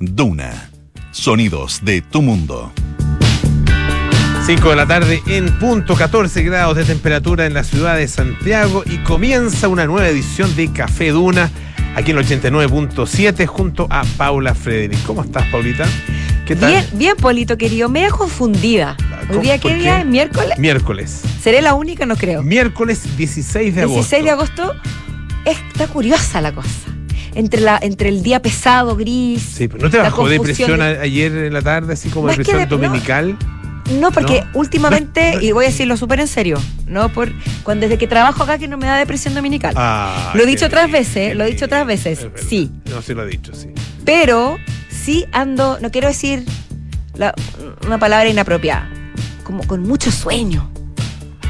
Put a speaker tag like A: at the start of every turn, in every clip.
A: Duna. Sonidos de tu mundo.
B: 5 de la tarde en punto, 14 grados de temperatura en la ciudad de Santiago y comienza una nueva edición de Café Duna aquí en el 89.7 junto a Paula Frederick. ¿Cómo estás, Paulita?
C: ¿Qué tal? Bien, bien, Polito, querido. Media confundida. ¿Hoy día qué día es? ¿Miércoles?
B: Miércoles.
C: ¿Seré la única? No creo.
B: Miércoles 16 de agosto.
C: 16 de agosto. Está curiosa la cosa. Entre, la, entre el día pesado, gris.
B: Sí, pero ¿no te bajó depresión de... ayer en la tarde, así como depresión de, dominical?
C: No, porque ¿No? últimamente, y voy a decirlo súper en serio, ¿no? Por, cuando, desde que trabajo acá que no me da depresión dominical.
B: Ah,
C: lo he dicho otras veces, lo he dicho otras veces, sí.
B: No, sí lo he dicho, sí.
C: Pero sí ando, no quiero decir la, una palabra inapropiada, como con mucho sueño.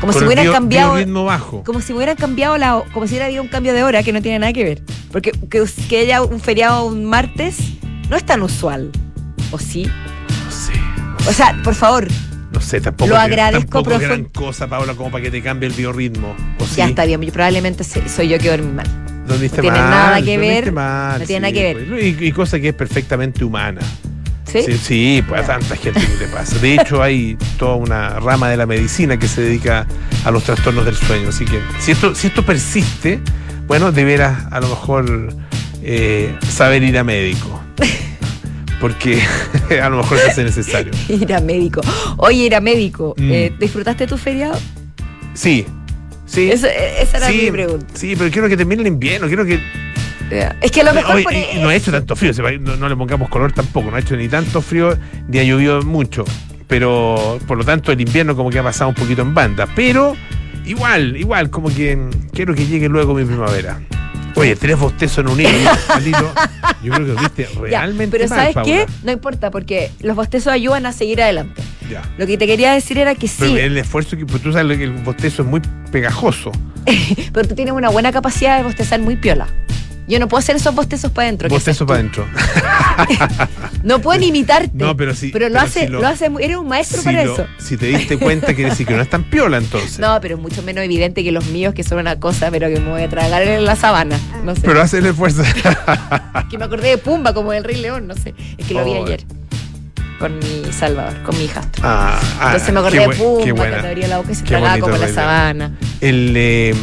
C: Como
B: Con
C: si hubieran
B: bio-
C: cambiado.
B: biorritmo bajo.
C: Como si hubieran cambiado la. Como si hubiera habido un cambio de hora que no tiene nada que ver. Porque que, que haya un feriado un martes no es tan usual. ¿O sí?
B: No sé.
C: O sea, por favor,
B: No sé, tampoco.
C: Lo agradezco
B: tampoco es gran cosa, Paula, como para que te cambie el biorritmo. ¿O sí?
C: ya está bien. Yo probablemente soy yo que dormí mal. No tiene
B: mal,
C: nada que ver,
B: mal,
C: no tiene nada que ver.
B: pues. Y, y cosa que es perfectamente humana.
C: ¿Sí?
B: Sí, sí, pues a tanta gente que le pasa. De hecho, hay toda una rama de la medicina que se dedica a los trastornos del sueño. Así que si esto, si esto persiste, bueno, deberás a lo mejor eh, saber ir a médico. Porque a lo mejor se hace necesario.
C: Ir a médico. Oye, ir a médico.
B: Mm.
C: eh, ¿Disfrutaste tu feriado?
B: Sí, sí.
C: Eso- eh, esa era
B: sí,
C: mi pregunta.
B: sí, pero quiero que termine el invierno, quiero que
C: Es que a lo mejor por
B: y- no ha hecho tanto frío, no, no le pongamos color tampoco, no ha hecho ni tanto frío ni ha llovido mucho. Pero por lo tanto el invierno como que ha pasado un poquito en banda. Pero igual, igual, como que quiero que llegue luego mi primavera. Oye, tres bostezos en un hilo. Yo creo que lo viste
C: Ya,
B: realmente
C: pero
B: mal,
C: ¿sabes
B: Paula.
C: qué? No importa, porque los bostezos ayudan a seguir adelante.
B: Ya.
C: Lo que te quería decir era que
B: Pero
C: sí,
B: el esfuerzo que pues, tú sabes que el bostezo es muy pegajoso.
C: pero tú tienes una buena capacidad de bostezar muy piola. Yo no puedo hacer esos bostezos para adentro. ¿qué
B: Bostezo
C: haces
B: para adentro.
C: No pueden imitarte.
B: No, pero sí-
C: lo
B: pero
C: hace,
B: si
C: lo,
B: lo-
C: hace, eres un maestro
B: Si,
C: para
B: lo-
C: eso.
B: si te diste cuenta, quiere decir que no es tan piola entonces.
C: No, pero mucho menos evidente que los míos, que son una cosa, pero que me voy a tragar en la sabana. No sé.
B: Pero hace el esfuerzo.
C: que me acordé de Pumba como del Rey León, no sé. Es que lo vi
B: Oh.
C: ayer. Con mi Salvador, con mi hijastro.
B: Ah, ah,
C: Entonces me acordé de Pumba, que te abría la boca y se tragaba como la sabana.
B: El, eh,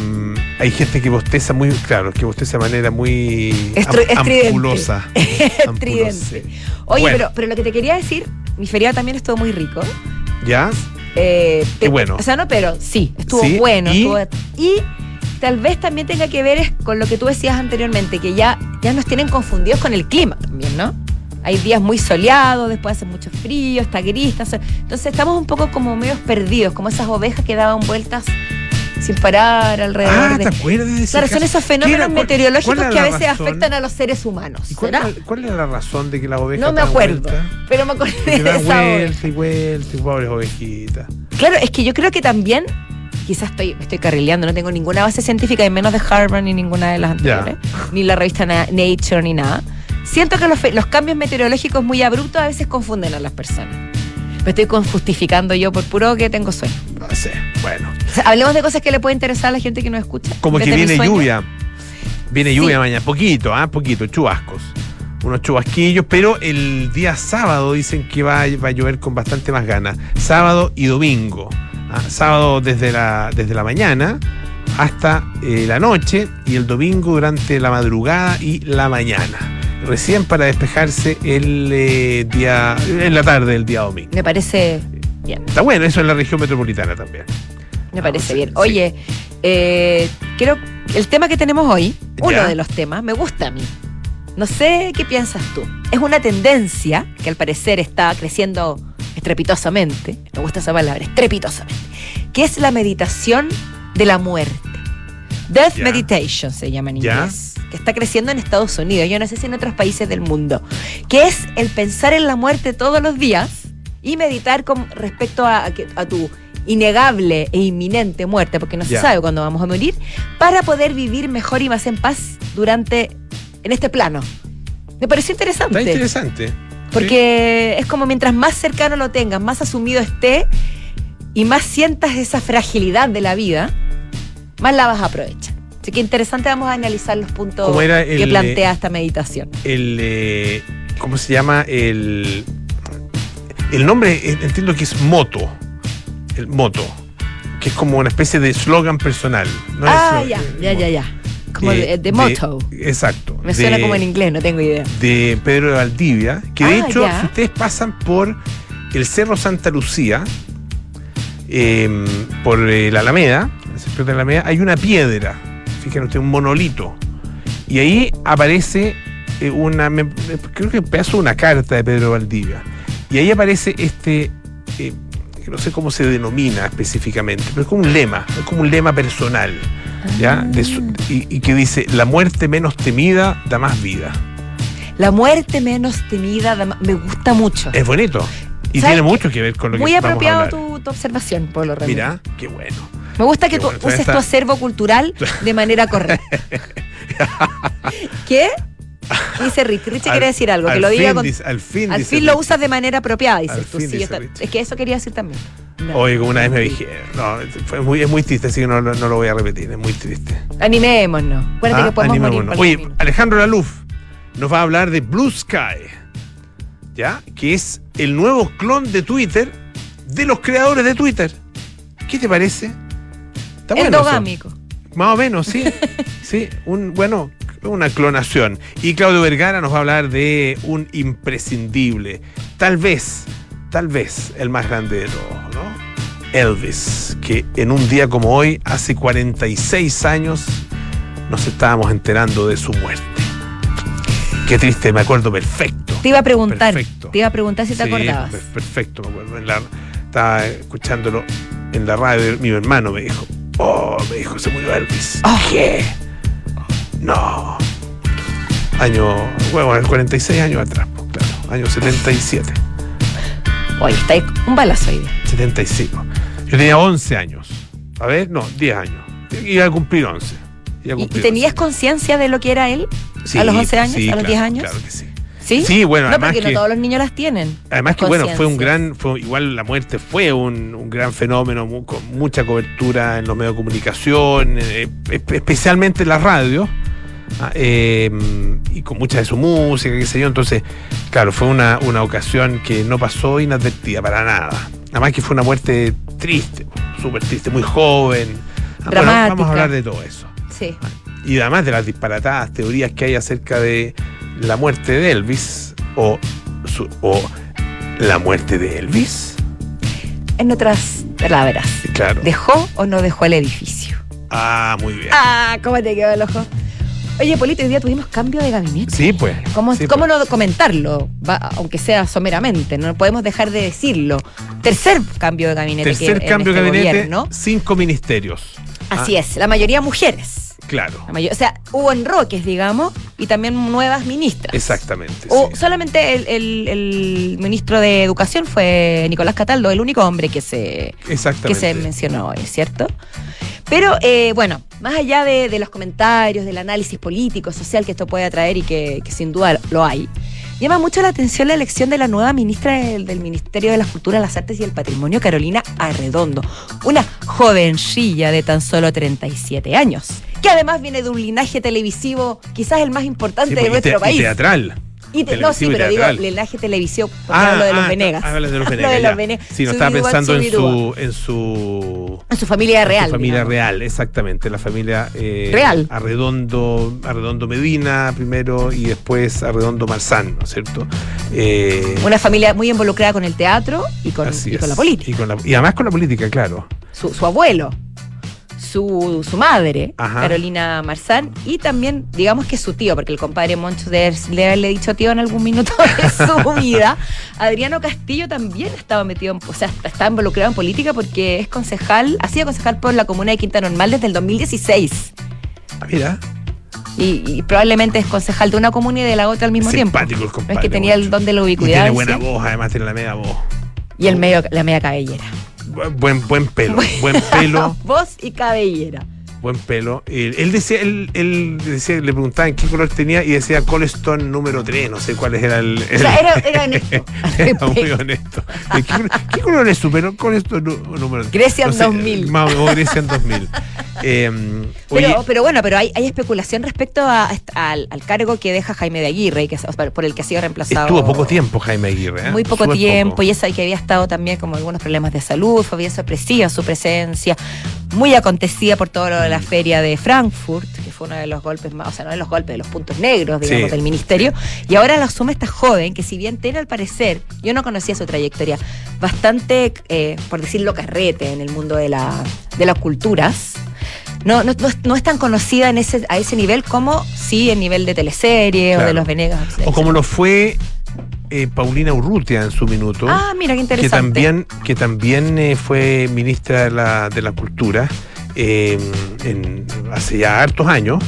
B: hay gente que bosteza muy, claro, que bosteza de manera muy
C: Estru-
B: am-
C: estridente.
B: ampulosa.
C: Estridente. Oye,
B: Bueno.
C: pero, pero lo que te quería decir, mi feriado también estuvo muy rico.
B: ¿Ya?
C: Eh,
B: Qué bueno.
C: O sea, no, pero sí, estuvo
B: Sí,
C: bueno.
B: y-
C: estuvo- y tal vez también tenga que ver con lo que tú decías anteriormente, que ya, ya nos tienen confundidos con el clima también, ¿no? Hay días muy soleados, después hace mucho frío, está gris, está sol- Entonces estamos un poco como medios perdidos, como esas ovejas que daban vueltas sin parar alrededor
B: Ah,
C: de...
B: ¿te acuerdas de
C: Claro, son esos fenómenos
B: ¿Cuál-
C: meteorológicos que a veces
B: razón?
C: afectan a los seres humanos.
B: ¿Y cuál,
C: ¿será?
B: era, cuál era la razón de que las ovejas
C: No me acuerdo,
B: vuelta?
C: pero me
B: Que
C: de esa
B: vuelta y vuelta y pobres ovejitas.
C: Claro, es que yo creo que también, quizás estoy, me estoy carrileando, no tengo ninguna base científica, y menos de Harvard ni ninguna de las anteriores, ni la revista Na- Nature ni nada. Siento que los, los cambios meteorológicos muy abruptos a veces confunden a las personas. Me estoy justificando yo por puro que tengo sueño.
B: Bueno.
C: O sea, hablemos de cosas que le puede interesar a la gente que nos escucha.
B: Como que viene lluvia. Viene lluvia
C: Sí.
B: mañana, poquito, ah, poquito, chubascos. Unos chubasquillos, pero el día sábado dicen que va, va a llover con bastante más ganas. Sábado y domingo. Ah, sábado desde la, desde la mañana hasta eh, la noche y el domingo durante la madrugada y la mañana. Recién para despejarse el eh, día, en la tarde del día domingo.
C: Me parece bien.
B: Está bueno, eso en la región metropolitana también.
C: Me
B: Ah,
C: parece
B: sí,
C: bien.
B: sí.
C: Oye, eh, creo el tema que tenemos hoy, uno de los temas, me gusta a mí. No sé qué piensas tú. Es una tendencia que al parecer está creciendo estrepitosamente. Me gusta esa palabra, estrepitosamente. Que es la meditación de la muerte. Death. Meditation se llama en inglés. Que está creciendo en Estados Unidos. Yo no sé si en otros países del mundo. Que es el pensar en la muerte todos los días y meditar con respecto a, tu innegable e inminente muerte, porque no se sabe cuándo vamos a morir, para poder vivir mejor y más en paz durante en este plano. Me pareció interesante.
B: Está interesante.
C: Porque es como mientras más cercano lo tengas, más asumido esté y más sientas esa fragilidad de la vida, más la vas a aprovechar. Así que interesante, vamos a analizar los puntos
B: ¿Cómo era
C: que plantea esta meditación.
B: el, eh, ¿cómo se llama? El, el nombre, eh, entiendo que es Moto. El Moto. Que es como una especie de slogan personal. ¿no?
C: ah,
B: Es,
C: ya, ya, ya, ya. Como
B: eh,
C: de, de motto.
B: Exacto.
C: Me suena
B: de-
C: como en inglés, no tengo idea.
B: de Pedro de Valdivia, que de
C: Ah,
B: hecho,
C: ya.
B: si ustedes pasan por el Cerro Santa Lucía, eh, por eh, la Alameda, el de la Alameda, hay una piedra, fíjense ustedes, un monolito, y ahí aparece eh, una, me- creo que un pedazo de una carta de Pedro de Valdivia, y ahí aparece este, eh, no sé cómo se denomina específicamente, pero es como un lema, es como un lema personal. ¿Ya? De su- y, y que dice, la muerte menos temida da más vida.
C: La muerte menos temida da ma- me gusta mucho.
B: Es bonito. Y
C: ¿Sabes
B: tiene mucho que ver con lo
C: Muy
B: que vamos a
C: apropiado
B: hablar.
C: tu, tu observación, Pablo Ramírez.
B: Mira, qué bueno.
C: Me gusta que
B: Qué
C: tú
B: bueno,
C: uses tu acervo cultural de manera correcta. ¿Qué? Dice Rich. Rich
B: Al-
C: quiere decir algo, que
B: al
C: lo diga
B: fin
C: con.
B: dice- al fin,
C: al fin lo usas de manera apropiada, dices tú.
B: fin
C: Sí,
B: dice
C: yo es que eso quería decir también. No.
B: Oye, como una vez me dije, no, fue muy, es muy triste, así que no, no- no lo voy a repetir, es muy triste.
C: Animémonos. Acuérdate
B: Ah,
C: que podemos morir. por
B: Oye,
C: camino.
B: Alejandro Laluf nos va a hablar de Blue Sky, ¿ya? Que es el nuevo clon de Twitter de los creadores de Twitter. ¿Qué te parece? Está bueno.
C: Endogámico.
B: Más o menos, sí. sí, un, bueno, una clonación. Y Claudio Vergara nos va a hablar de un imprescindible. Tal vez, tal vez el más grande de todos, ¿no? Elvis, que en un día como hoy, hace 46 años, nos estábamos enterando de su muerte. Qué triste, me acuerdo perfecto.
C: Te iba a preguntar.
B: Perfecto.
C: Te iba a preguntar si te
B: Sí,
C: acordabas.
B: per- Perfecto, me acuerdo. En la- estaba escuchándolo en la radio. Mi hermano me dijo: Oh, me dijo, se murió Elvis.
C: Oh.
B: ¿Qué? No. Año, bueno, 46 años atrás, pues, claro. Año 77.
C: Oye, está ahí un balazo ahí.
B: 75. Yo tenía 11 años. A ver, no, 10 años. Iba a cumplir 11. Iba a
C: ¿Y, tenías
B: 11.
C: conciencia de lo que era él?
B: Sí,
C: a los 11 años?
B: sí,
C: ¿A los
B: claro,
C: 10 años?
B: Claro que sí.
C: ¿Sí?
B: Sí, bueno,
C: no,
B: además
C: porque
B: que-
C: no todos los niños las tienen.
B: Además que bueno, fue un gran, fue, igual la muerte fue un, un gran fenómeno, con mucha cobertura en los medios de comunicación, eh, espe- especialmente en la radio, eh, y con mucha de su música, qué sé yo. Entonces, claro, fue una, una ocasión que no pasó inadvertida para nada. Además que fue una muerte triste, súper triste, muy joven. Ah, bueno, vamos a hablar de todo eso.
C: Sí.
B: Y además de las disparatadas teorías que hay acerca de la muerte de Elvis o, su- o la muerte de Elvis.
C: En otras palabras,
B: Claro.
C: ¿dejó o no dejó el edificio?
B: Ah, muy bien.
C: Ah, ¿cómo te quedó el ojo? Oye, Polito, hoy día tuvimos cambio de gabinete.
B: Sí, pues.
C: ¿Cómo,
B: Sí,
C: cómo
B: pues.
C: no comentarlo? Va- aunque sea someramente, no podemos dejar de decirlo. Tercer cambio de gabinete.
B: Tercer
C: que-
B: cambio de
C: este
B: gabinete,
C: gobierno.
B: cinco ministerios.
C: Así
B: Ah,
C: es, la mayoría mujeres.
B: Claro,
C: La mayor- o sea, hubo enroques, digamos, y también nuevas ministras.
B: exactamente.
C: O
B: sí.
C: solamente el, el- el ministro de Educación fue Nicolás Cataldo, el único hombre que se, que se mencionó hoy, ¿cierto? Pero eh, bueno, más allá de, de los comentarios, del análisis político, social que esto puede atraer y que, que sin duda lo hay, llama mucho la atención la elección de la nueva ministra del, del Ministerio de las Culturas, las Artes y el Patrimonio, Carolina Arredondo, una jovencilla de tan solo 37 años, que además viene de un linaje televisivo quizás el más importante
B: Sí,
C: de
B: y
C: nuestro
B: te- y
C: país.
B: teatral.
C: Y te- no, sí, pero digo,
B: teatral.
C: linaje televisivo, porque hablo de los
B: ah,
C: Venegas.
B: Hablas de los
C: Hablo
B: Venegas.
C: de
B: ya.
C: los Venegas.
B: Sí, no estaba pensando en su, en su
C: En su familia real.
B: Su familia
C: digamos.
B: real, exactamente. La familia eh,
C: Real.
B: Arredondo, Arredondo Medina primero y después Arredondo Marzán, ¿no es cierto? Eh,
C: Una familia muy involucrada con el teatro y con, y la política.
B: Y, con la- y además con la política, claro.
C: Su, su abuelo, su, su madre,
B: Ajá.
C: Carolina Marzán, y también, digamos que su tío, porque el compadre Moncho de haberle dicho tío en algún minuto de su vida. Adriano Castillo también estaba metido, en, o sea, estaba involucrado en política porque es concejal, ha sido concejal por la comuna de Quinta Normal desde el 2016.
B: Ah, mira,
C: Y, y probablemente es concejal de una comuna y de la otra al mismo tiempo.
B: simpático el compadre.
C: Es que tenía el don de la
B: Y
C: ubicuidad.
B: tiene buena
C: ¿sí?
B: voz, además tiene la media voz.
C: Y el medio, la media cabellera.
B: Bu- Buen, buen pelo, buen pelo,
C: Voz y cabellera.
B: buen pelo. Eh, él decía, él, él decía, le preguntaban qué color tenía y decía Coleston número 3, no sé cuál era el.
C: O
B: el-
C: sea, era, era honesto.
B: Era muy honesto. ¿Qué, qué color es su pelo? Coleston nu- número 3.
C: Grecian 2000.
B: Más o Grecian 2000. Eh,
C: Pero,
B: oye,
C: pero bueno, pero hay, hay especulación respecto a- al, al cargo que deja Jaime de Aguirre, y que, por el que ha sido reemplazado.
B: estuvo poco tiempo Jaime Aguirre. ¿eh?
C: Muy poco tiempo, y eso que había estado también como algunos problemas de salud, fue bien sorpresiva su presencia, muy acontecida por todo lo de la
B: Mm.
C: feria de Frankfurt, que fue uno de los golpes más, o sea, no de los golpes, de los puntos negros, digamos,
B: Sí.
C: del ministerio, y ahora lo asume esta joven, que si bien tiene al parecer, yo no conocía su trayectoria, bastante, eh, por decirlo, carrete en el mundo de, la, de las culturas. No, no, no es, no es tan conocida en ese, a ese nivel como sí en nivel de teleserie o de los Venegas.
B: O como lo fue eh, Paulina Urrutia en su minuto.
C: Ah, mira qué
B: que
C: interesante.
B: también, que también eh, fue ministra de la, de la Cultura eh, en- hace ya hartos años.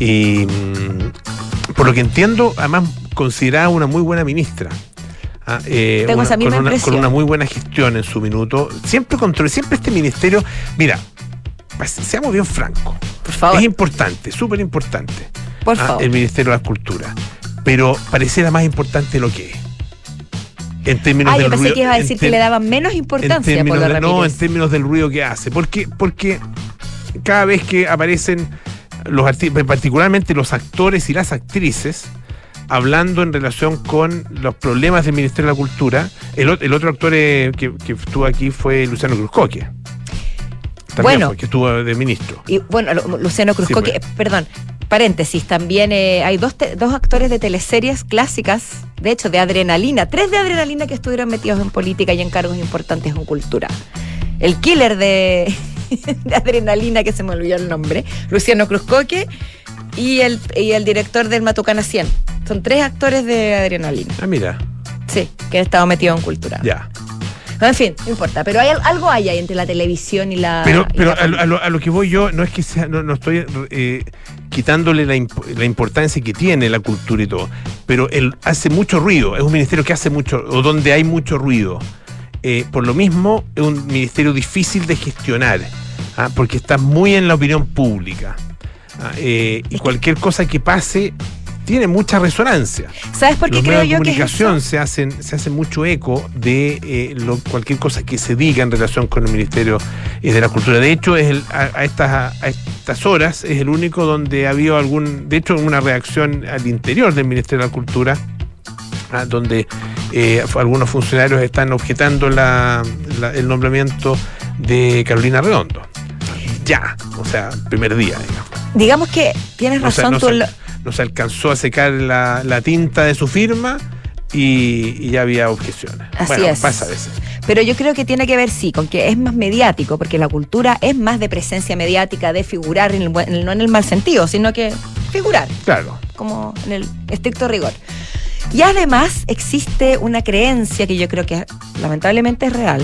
B: Y mm, por lo que entiendo, además considerada una muy buena ministra. Ah, eh,
C: Tengo
B: una-
C: esa misma
B: con, una, con una muy buena gestión en su minuto. Siempre control, siempre este ministerio. Mira, pues, seamos bien francos.
C: Por favor,
B: Es importante, súper importante.
C: por
B: ah,
C: favor.
B: el Ministerio de la Cultura. Pero pareciera más importante lo que es. En términos
C: Ah, yo
B: del
C: pensé
B: ruido-
C: que iba a decir que le daban menos
B: en
C: importancia Polo
B: de- no, en términos del ruido que hace. Porque, porque cada vez que aparecen los artistas, particularmente los actores y las actrices, hablando en relación con los problemas del Ministerio de la Cultura, el otro actor eh, que, que estuvo aquí fue Luciano Cruzcoque. También
C: Bueno.
B: fue, que estuvo de ministro.
C: Y bueno, Lu- Luciano Cruzco,
B: Sí,
C: que, perdón, paréntesis, también eh, hay dos, te- dos actores de teleseries clásicas, de hecho, de adrenalina, tres de adrenalina que estuvieron metidos en política y en cargos importantes en cultura. El killer de, de adrenalina, que se me olvidó el nombre, Luciano Cruzcoque, y el, y el director del Matucana 100. Son tres actores de adrenalina,
B: Ah, mira,
C: sí, que han estado metidos en cultura.
B: ya.
C: En fin, no importa, pero hay, al- algo hay ahí entre la televisión y la.
B: Pero,
C: y
B: pero
C: la
B: a, lo- a lo, a lo que voy yo no es que sea, no, no estoy eh, quitándole la, imp- la importancia que tiene la cultura y todo, pero él hace mucho ruido, es un ministerio que hace mucho, o donde hay mucho ruido. Eh, por lo mismo, es un ministerio difícil de gestionar, ¿ah? porque está muy en la opinión pública. ¿ah? Eh, y cualquier cosa que pase tiene mucha resonancia.
C: ¿Sabes por qué
B: Los
C: creo
B: medios
C: yo que es
B: comunicación se hacen, se hace mucho eco de eh, lo- cualquier cosa que se diga en relación con el Ministerio eh, de la Cultura. De hecho, es el- a, a estas, a estas horas es el único donde ha habido algún, de hecho, una reacción al interior del Ministerio de la Cultura, ah, donde eh, algunos funcionarios están objetando la- la- el nombramiento de Carolina Redondo. Ya, o sea, primer día, digamos.
C: Digamos que tienes razón
B: no
C: tú.
B: No se alcanzó a secar la, la tinta de su firma y, y ya había objeciones.
C: Así
B: bueno,
C: es.
B: pasa a veces.
C: Pero yo creo que tiene que ver, sí, con que es más mediático, porque la cultura es más de presencia mediática, de figurar, en el buen- en el- no en el mal sentido, sino que figurar,
B: Claro.
C: como en el estricto rigor. Y además existe una creencia que yo creo que lamentablemente es real,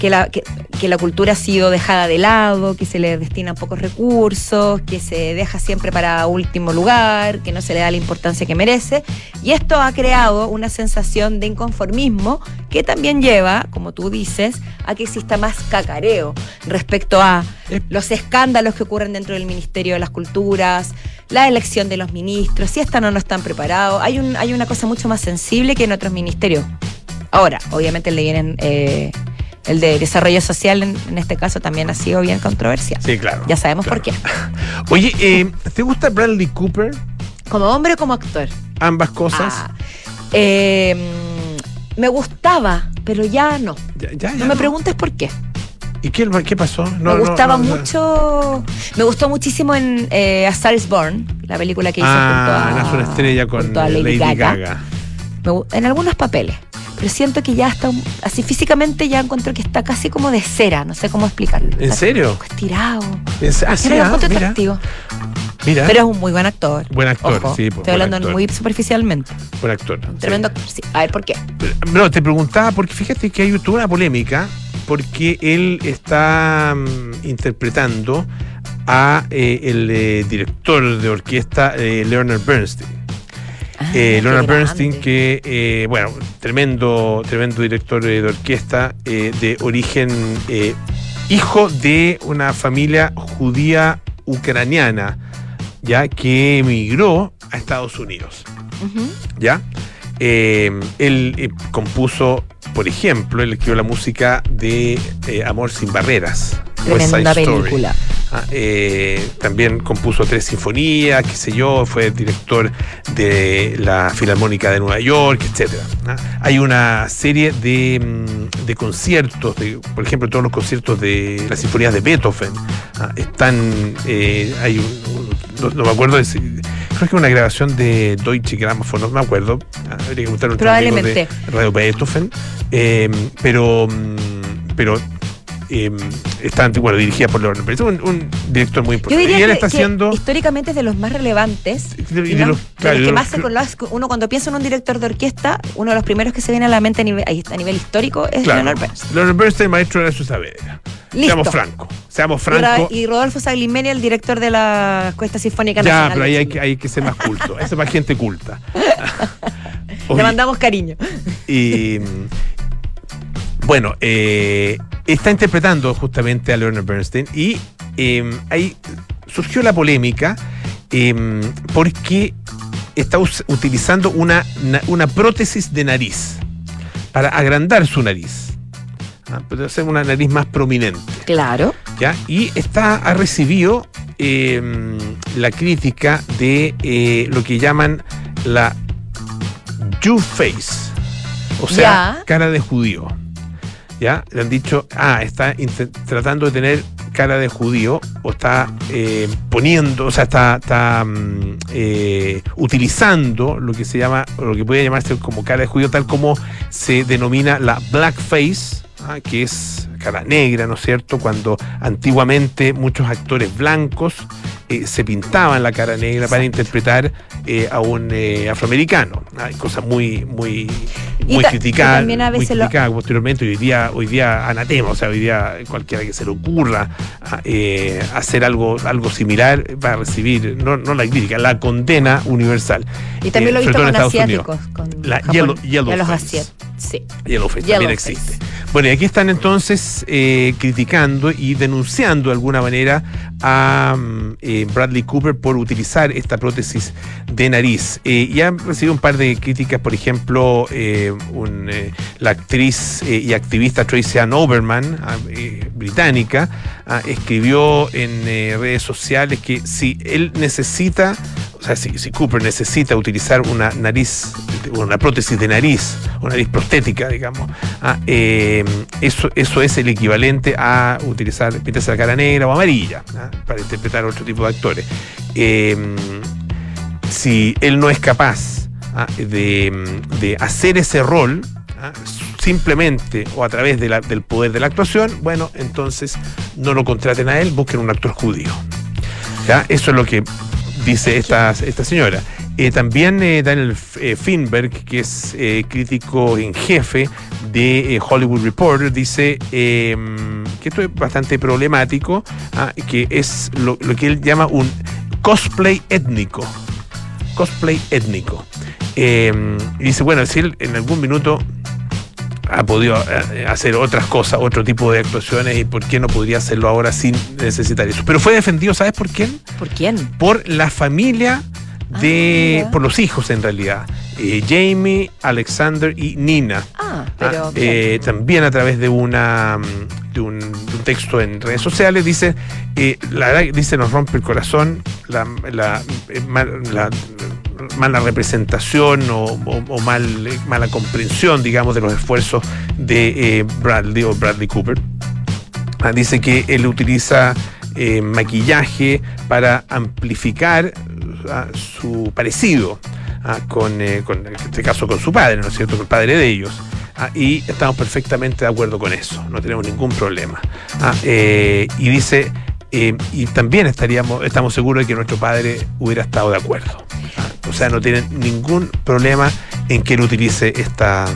C: que la, que, que la cultura ha sido dejada de lado, que se le destinan pocos recursos, que se deja siempre para último lugar, que no se le da la importancia que merece. Y esto ha creado una sensación de inconformismo que también lleva, como tú dices, a que exista más cacareo respecto a
B: Eh.
C: los escándalos que ocurren dentro del Ministerio de las Culturas, la elección de los ministros, si están o no están preparados. Hay, un, hay una cosa mucho más sensible que en otros ministerios. Ahora, obviamente de, Bien- eh, el de Desarrollo Social en, en este caso también ha sido bien controversial.
B: Sí, claro.
C: Ya sabemos
B: claro.
C: por qué.
B: Oye, eh, ¿te gusta Bradley Cooper?
C: Como hombre o como actor.
B: Ambas cosas.
C: Ah, eh, me gustaba, pero ya no.
B: Ya, ya, ya
C: No me preguntes por qué.
B: ¿Y qué, qué pasó? No,
C: me gustaba
B: no, no.
C: mucho. Me gustó muchísimo en eh, A Star is Born, la película que hizo
B: Ah,
C: junto a.
B: una estrella con eh,
C: Lady,
B: Lady,
C: Gaga.
B: Gaga.
C: Me gu- en algunos papeles. Pero siento que ya está. Así físicamente ya encuentro que está casi como de cera. No sé cómo explicarlo.
B: ¿En
C: Está
B: serio?
C: Estirado.
B: Es- ah, sí, ah, mira, mira,
C: Pero es un muy buen actor.
B: Buen actor,
C: Ojo,
B: sí, pues,
C: Estoy hablando
B: actor.
C: muy superficialmente.
B: buen actor.
C: Tremendo actor. Sí. A ver, ¿por qué?
B: No, te preguntaba porque fíjate que hay toda una polémica porque él está mm, interpretando a eh, el eh, director de orquesta eh, Leonard Bernstein.
C: Ah,
B: Eh, Leonard. Bernstein, que, eh, bueno, tremendo, tremendo director de orquesta eh, de origen hijo de una familia judía ucraniana, ya que emigró a Estados Unidos. ¿ya? Él compuso, por ejemplo, él escribió la música de Amor sin Barreras,
C: Tremenda
B: Story.
C: película.
B: Ah, eh, también compuso tres sinfonías, qué sé yo, fue director de la Filarmónica de Nueva York. Ah, hay una serie de, mm, de conciertos, de, por ejemplo, todos los conciertos de las sinfonías de Beethoven. ah, están, eh, hay un, un- no, no me acuerdo, de si- creo que una grabación de Deutsche Grammophon, no me acuerdo. habría que preguntar
C: Probablemente.
B: de Radio Beethoven, eh, pero, mm, pero eh, está bueno, dirigida por Leonard Bernstein, un, un director muy
C: Yo
B: importante.
C: diría
B: y él
C: que,
B: está
C: que
B: haciendo.
C: históricamente es de los más relevantes.
B: De- y de los-
C: de que más se conoce. Uno cuando piensa en un director de orquesta, uno de los primeros que se viene a la mente a nivel, a nivel histórico es
B: Claro,
C: Leonard Bernstein.
B: Leonard Bernstein, maestro de su Saavedra.
C: Listo.
B: Seamos francos. Seamos francos.
C: Y, Rodolfo Saglimeni, el director de la Orquesta Sinfónica
B: Ya,
C: Nacional.
B: pero
C: de
B: ahí hay que, hay que ser más culto. Eso es para gente culta.
C: Le mandamos cariño.
B: Y bueno, eh, está interpretando justamente a Leonard Bernstein y eh, ahí surgió la polémica eh, porque está utilizando una, na- una prótesis de nariz para agrandar su nariz, ah, para hacer una nariz más prominente.
C: Claro.
B: ¿ya? Y está, ha recibido eh, la crítica de eh, lo que llaman la Jew face, o sea,
C: Ya.
B: cara de judío. ¿Ya? Le han dicho, ah, está tratando de tener cara de judío o está eh, poniendo, o sea, está, está, mm, eh, utilizando lo que se llama, lo que puede llamarse como cara de judío, tal como se denomina la blackface, ah, que es cara negra, ¿no es cierto? Cuando antiguamente muchos actores blancos eh, se pintaban la cara negra para interpretar eh, a un eh, afroamericano. Hay cosas muy, muy, muy
C: y también a
B: muy
C: veces lo-
B: posteriormente. Hoy día, hoy día anatema, o sea, hoy día cualquiera que se le ocurra ah, eh, hacer algo, algo similar va a recibir, no, no la crítica, la condena universal.
C: Y también
B: Eh,
C: lo he
B: sobre
C: visto con asiáticos. Con
B: La yellow- yellow
C: Y a los
B: face.
C: asiáticos. Sí.
B: Yellowface. también existe. Bueno, y aquí están entonces eh, criticando y denunciando de alguna manera a mm, eh, Bradley Cooper por utilizar esta prótesis de nariz. Eh, y han recibido un par de críticas, por ejemplo, eh, un, eh, la actriz eh, y activista Tracy Ann Oberman, ah, eh, británica, ah, escribió en redes sociales que si él necesita, o sea, si, si Cooper necesita utilizar una nariz, una prótesis de nariz, una nariz prostética, digamos, ah, eso, eso es el equivalente a utilizar pintarse la cara negra o amarilla para interpretar a otro tipo de actores. Eh, si él no es capaz ah, de, de hacer ese rol, ah, simplemente o a través del poder de la actuación, bueno, entonces no lo contraten a él, busquen un actor judío. Eso es lo que dice esta, esta señora. Eh, también eh, Daniel eh, Finberg, que es eh, crítico en jefe de eh, Hollywood Reporter, dice eh, que esto es bastante problemático, ah, que es lo, lo que él llama un cosplay étnico. Cosplay étnico. Eh, y dice, bueno, si él en algún minuto ha podido eh, hacer otras cosas, otro tipo de actuaciones, y por qué no podría hacerlo ahora sin necesitar eso. Pero fue defendido, ¿sabes por quién?
C: ¿Por quién?
B: Por la familia de.
C: Ah, mira.
B: por los hijos en realidad. Eh, Jamie, Alexander y Nina.
C: Ah,
B: Ah,
C: pero. bien.
B: eh, también a través de una mm, de un, de un texto en redes sociales dice eh, la verdad dice nos rompe el corazón la, la, mal- la mala representación o, o- o mal, mala comprensión digamos de los esfuerzos de eh, Bradley o Bradley Cooper Ah, dice que él utiliza eh, maquillaje para amplificar ah, su parecido ah, con, eh, con, en este caso, con su padre, ¿no es cierto? Con el padre de ellos. Ah, y estamos perfectamente de acuerdo con eso, no tenemos ningún problema. Ah, eh, y dice, eh, y también estaríamos, estamos seguros de que nuestro padre hubiera estado de acuerdo. O sea, no tienen ningún problema en que él utilice esta,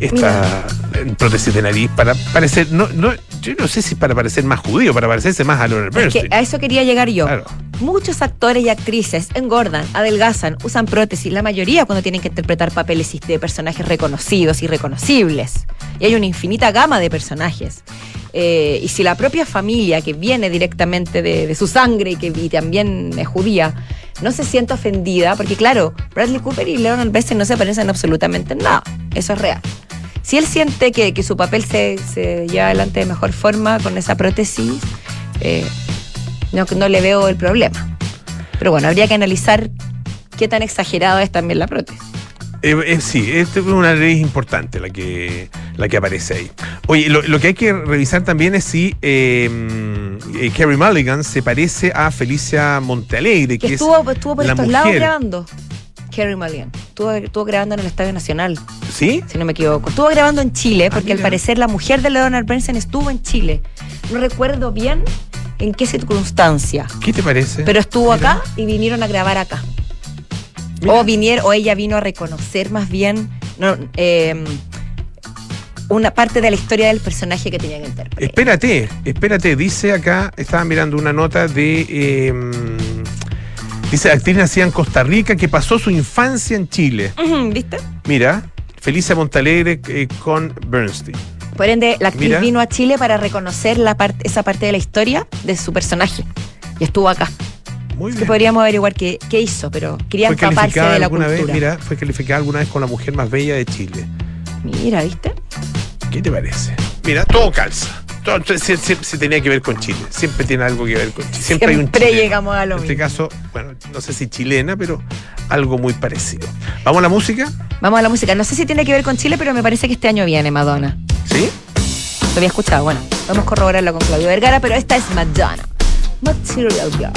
B: esta eh, prótesis de nariz para parecer, no, no, yo no sé si para parecer más judío, para parecerse más a
C: Es que
B: Bernstein.
C: a eso quería llegar yo.
B: Claro.
C: Muchos actores y actrices engordan, adelgazan, usan prótesis, la mayoría cuando tienen que interpretar papeles de personajes reconocidos y reconocibles. Y hay una infinita gama de personajes. Eh, y si la propia familia que viene directamente de, de su sangre y que y también es judía, no se siente ofendida, porque claro, Bradley Cooper y Leonard Bernstein no se parecen absolutamente en nada. Eso es real. Si él siente que, que su papel se, se lleva adelante de mejor forma con esa prótesis, eh, no, no le veo el problema. Pero bueno, habría que analizar qué tan exagerado es también la prótesis.
B: Eh, eh, sí, esta es una ley importante la que, la que aparece ahí. Oye, lo, lo que hay que revisar también es si eh, eh, Carrie Mulligan se parece a Felicia Montealegre,
C: Que
B: que
C: estuvo,
B: es
C: estuvo por
B: la
C: estos lados grabando. Kerry Mulligan. Estuvo, estuvo grabando en el Estadio Nacional,
B: ¿Sí?
C: si no me equivoco. Estuvo grabando en Chile,
B: Ah,
C: porque al parecer la mujer de Leonard Bernstein estuvo en Chile. No recuerdo bien en qué circunstancia.
B: ¿Qué te parece?
C: Pero estuvo
B: Mira.
C: acá y vinieron a grabar acá.
B: Mira.
C: O vinieron, o ella vino a reconocer más bien no, eh, una parte de la historia del personaje que tenía que interpretar.
B: Espérate, espérate, dice acá, estaba mirando una nota de. eh, dice, actriz nacida en Costa Rica que pasó su infancia en Chile.
C: ¿Viste?
B: Mira, Felicia Montalegre eh, con Bernstein.
C: Por ende, la actriz
B: Mira.
C: vino a Chile para reconocer la esa parte de la historia de su personaje. Y estuvo acá.
B: Muy
C: Que
B: bien.
C: podríamos averiguar qué, qué hizo, pero quería empaparse de la cultura.
B: vez, mira, fue calificada alguna vez como la mujer más bella de Chile.
C: Mira, ¿viste?
B: ¿Qué te parece? Mira, todo calza. Todo, se tenía que ver con Chile. Siempre tiene algo que ver con Chile. Siempre, hay un
C: Siempre
B: chileno.
C: llegamos a lo
B: En este
C: mismo.
B: caso, bueno, no sé si chilena, pero algo muy parecido. ¿Vamos a la música?
C: Vamos a la música. No sé si tiene que ver con Chile, pero me parece que este año viene Madonna.
B: ¿Sí?
C: Lo había escuchado. Bueno, vamos a corroborarlo con Claudio Vergara, pero esta es Madonna. Material Girl.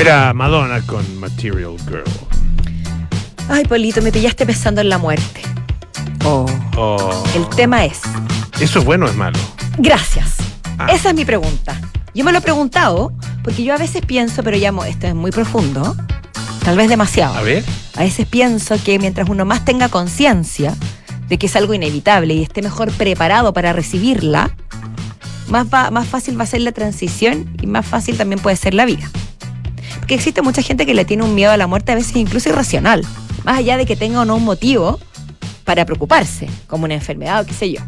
B: Llega Madonna con Material Girl.
C: Ay, Polito, me pillaste pensando en la muerte. Oh.
B: Oh.
C: El tema es,
B: ¿Eso es bueno o es malo?
C: gracias.
B: Ah.
C: Esa es mi pregunta. Yo me lo he preguntado porque yo a veces pienso, pero ya mo- esto es muy profundo, tal vez demasiado.
B: A ver.
C: A veces pienso que mientras uno más tenga conciencia de que es algo inevitable y esté mejor preparado para recibirla, más, va, más fácil va a ser la transición y más fácil también puede ser la vida. Porque existe mucha gente que le tiene un miedo a la muerte a veces incluso irracional, más allá de que tenga o no un motivo para preocuparse, como una enfermedad o qué sé yo.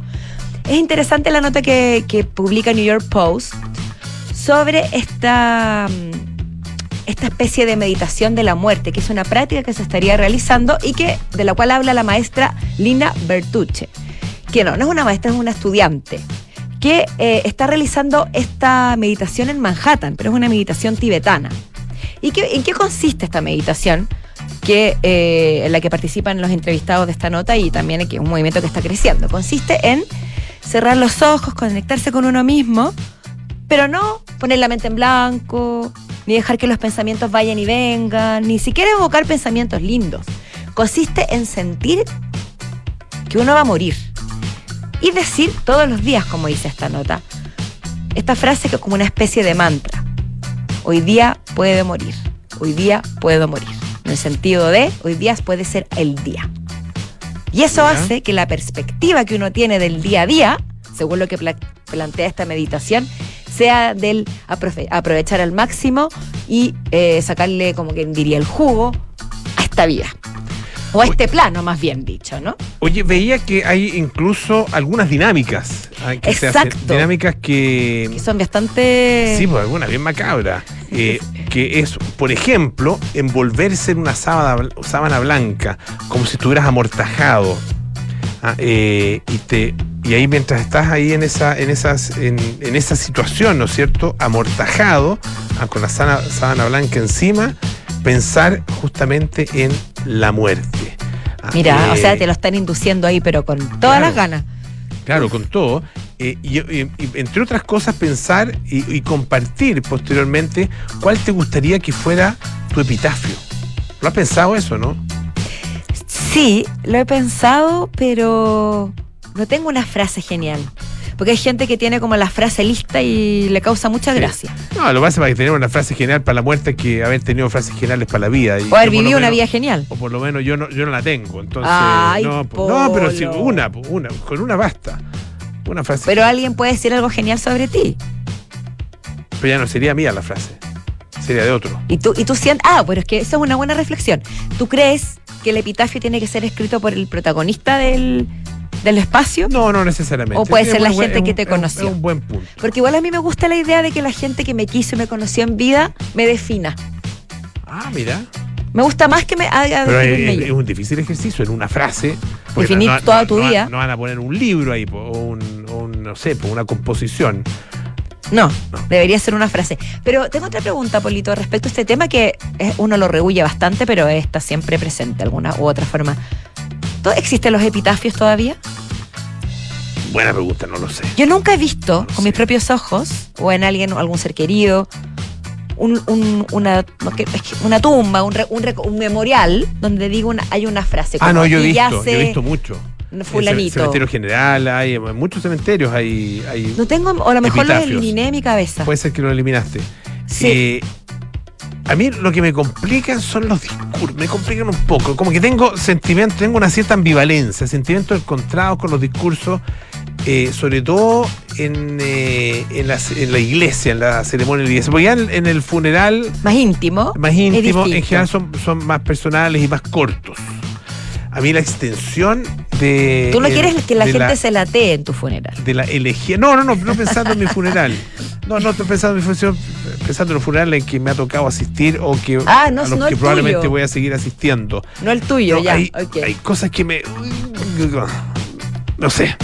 C: Es interesante la nota que, publica New York Post sobre esta, mm, esta especie de meditación de la muerte, que es una práctica que se estaría realizando y que, de la cual habla la maestra Lina Bertucci, que no, no es una maestra, es una estudiante, que eh, está realizando esta meditación en Manhattan, pero es una meditación tibetana. ¿Y qué, en qué consiste esta meditación? Que, eh, en la que participan los entrevistados de esta nota y también que es un movimiento que está creciendo. Consiste en cerrar los ojos, conectarse con uno mismo, pero no poner la mente en blanco, ni dejar que los pensamientos vayan y vengan, ni siquiera evocar pensamientos lindos. Consiste en sentir que uno va a morir. Y decir todos los días, como dice esta nota, esta frase que es como una especie de mantra. Hoy día puede morir. Hoy día puedo morir. En el sentido de hoy día puede ser el día. Y eso hace que la perspectiva que uno tiene del día a día, según lo que pla- plantea esta meditación, sea del aprovechar al máximo y eh, sacarle, como quien diría, el jugo a esta vida. O a este plano, más bien dicho, ¿no?
B: Oye, veía que hay incluso algunas dinámicas. ah, que se hacen.
C: Exacto.
B: Dinámicas que.
C: Que son bastante...
B: Sí, pues alguna bien macabra. eh, que es, por ejemplo, envolverse en una sábana, sábana blanca, como si estuvieras amortajado. Ah, eh, y te y ahí mientras estás ahí en esa en esas en, en esa situación, ¿no es cierto? Amortajado, ah, con la sábana blanca encima, pensar justamente en la muerte. Ah,
C: Mira, o
B: eh,
C: sea, te lo están induciendo ahí, pero con todas
B: Claro.
C: las ganas.
B: Claro, con todo. eh, y, y- y entre otras cosas, pensar y, y compartir posteriormente cuál te gustaría que fuera tu epitafio. ¿Lo has pensado eso, no?
C: Sí, lo he pensado, pero no tengo una frase genial. Porque hay gente que tiene como la frase lista y le causa mucha
B: Sí.
C: gracia.
B: No, lo pasa es que tener una frase general para la muerte es que haber tenido frases generales para la vida. Y
C: O haber vivido una vida genial.
B: O por lo menos yo no, yo no la tengo. Entonces,
C: Ay,
B: no, pues, no, pero si
C: Polo.
B: una, una, con una basta. Una frase.
C: Pero alguien puede decir algo genial sobre ti.
B: pero ya no sería mía la frase. Sería de otro.
C: Y tú, y tú sientes. Ah, pero es que eso es una buena reflexión. ¿Tú crees que el epitafio tiene que ser escrito por el protagonista del, del espacio?
B: No, no necesariamente.
C: O puede
B: Es
C: ser la
B: buen-
C: gente que te conoció.
B: Es un buen punto.
C: Porque igual a mí me gusta la idea de que la gente que me quiso y me conoció en vida me defina.
B: Ah, mira.
C: Me gusta más que me haga
B: Pero es, un difícil ejercicio en una frase.
C: Definir toda tu
B: no-
C: vida.
B: No van a poner un libro ahí, o un, no sé, una composición.
C: No,
B: No.
C: debería ser una frase. Pero tengo otra pregunta, Polito, respecto a este tema que eh, uno lo rehuye bastante, pero está siempre presente de alguna u otra forma. ¿To- ¿Existen los epitafios todavía?
B: Buena pregunta, no lo sé.
C: Yo nunca he visto
B: No
C: con
B: sé.
C: mis propios ojos, o en alguien, o algún ser querido, un- un- una, una tumba, un, un, memorial, donde digo una, hay una frase.
B: Ah, no, yo he
C: "Aquí
B: visto, yo he visto mucho. En
C: Fulanito.
B: Cementerio General, hay en muchos cementerios hay. hay
C: No tengo, o a lo mejor lo
B: Epitafios.
C: eliminé de mi cabeza.
B: puede ser que lo eliminaste.
C: Sí.
B: Eh, a mí lo que me complican son los discursos, me complican un poco. Como que tengo sentimientos, tengo una cierta ambivalencia, sentimientos encontrados con los discursos, eh, sobre todo en, eh, en, la, en la iglesia, en la ceremonia de la iglesia. Porque ya en, en el funeral
C: Más íntimo.
B: más íntimo, en general son, son más personales y más cortos. A mí la extensión de.
C: Tú no
B: el-
C: quieres que la gente se latee en tu funeral.
B: de la elegía. No, no, no, no pensando en mi funeral. No, no estoy pensando en mi funeral, pensando en los funerales en que me ha tocado asistir o que
C: Ah, no,
B: a los
C: no
B: que probablemente
C: tuyo.
B: voy a seguir asistiendo.
C: No el tuyo, ya.
B: hay, cosas que me. No sé.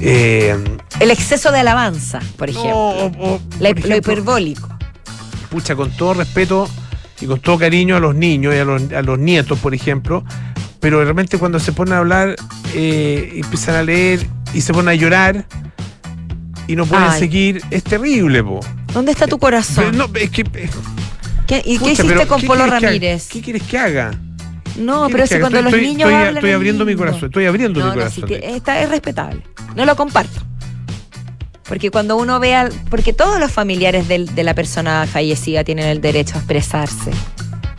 B: Eh,
C: El exceso de alabanza, por ejemplo.
B: o- o,
C: La-
B: por
C: lo hiperbólico.
B: pucha, con todo respeto y con todo cariño a los niños y a los, a los nietos, por ejemplo, pero realmente cuando se ponen a hablar, eh, empiezan a leer y se ponen a llorar y no pueden
C: Ay.
B: seguir, es terrible, po.
C: ¿Dónde está tu
B: Pero
C: corazón?
B: no, es que eh,
C: ¿Qué ¿Qué- ¿Y qué hiciste
B: pero
C: con
B: ¿qué
C: Polo
B: que?
C: Ramírez?
B: ¿Qué quieres que haga?
C: No,
B: ¿Qué
C: pero si cuando los niños
B: estoy-
C: hablan
B: estoy
C: es
B: abriendo mi corazón, estoy abriendo mi
C: No, no,
B: corazón.
C: sí que esta es respetable. No lo comparto. Porque cuando uno vea, porque todos los familiares de la persona fallecida tienen el derecho a expresarse.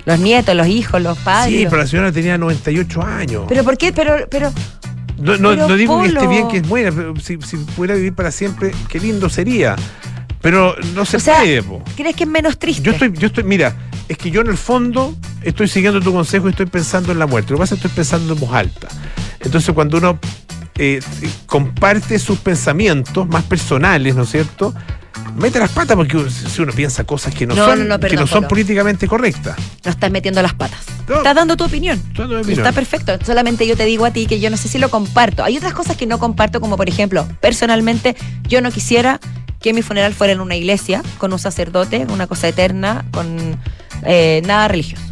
C: Los nietos, los hijos, los padres.
B: Sí,
C: los-
B: pero la señora tenía 98 años.
C: pero ¿por qué? Pero, pero,
B: no, no, no digo que esté bien que es buena, pero si, si pudiera vivir para siempre, qué lindo sería. Pero no se
C: o sea,
B: puede, po.
C: ¿crees que es menos triste?
B: Yo estoy, yo estoy, mira, es que yo en el fondo estoy siguiendo tu consejo y estoy pensando en la muerte. Lo que pasa es que estoy pensando en voz alta. Entonces, cuando uno eh, comparte sus pensamientos más personales, ¿no es cierto? Mete las patas porque si uno piensa cosas que no,
C: No,
B: son,
C: no, no,
B: que no son
C: Polo.
B: políticamente correctas.
C: No estás metiendo las patas. Estás dando tu opinión.
B: Dando opinión.
C: Está perfecto. Solamente yo te digo a ti que yo no sé si lo comparto. Hay otras cosas que no comparto, como por ejemplo, personalmente, yo no quisiera que mi funeral fuera en una iglesia, con un sacerdote, una cosa eterna, con eh, nada religioso.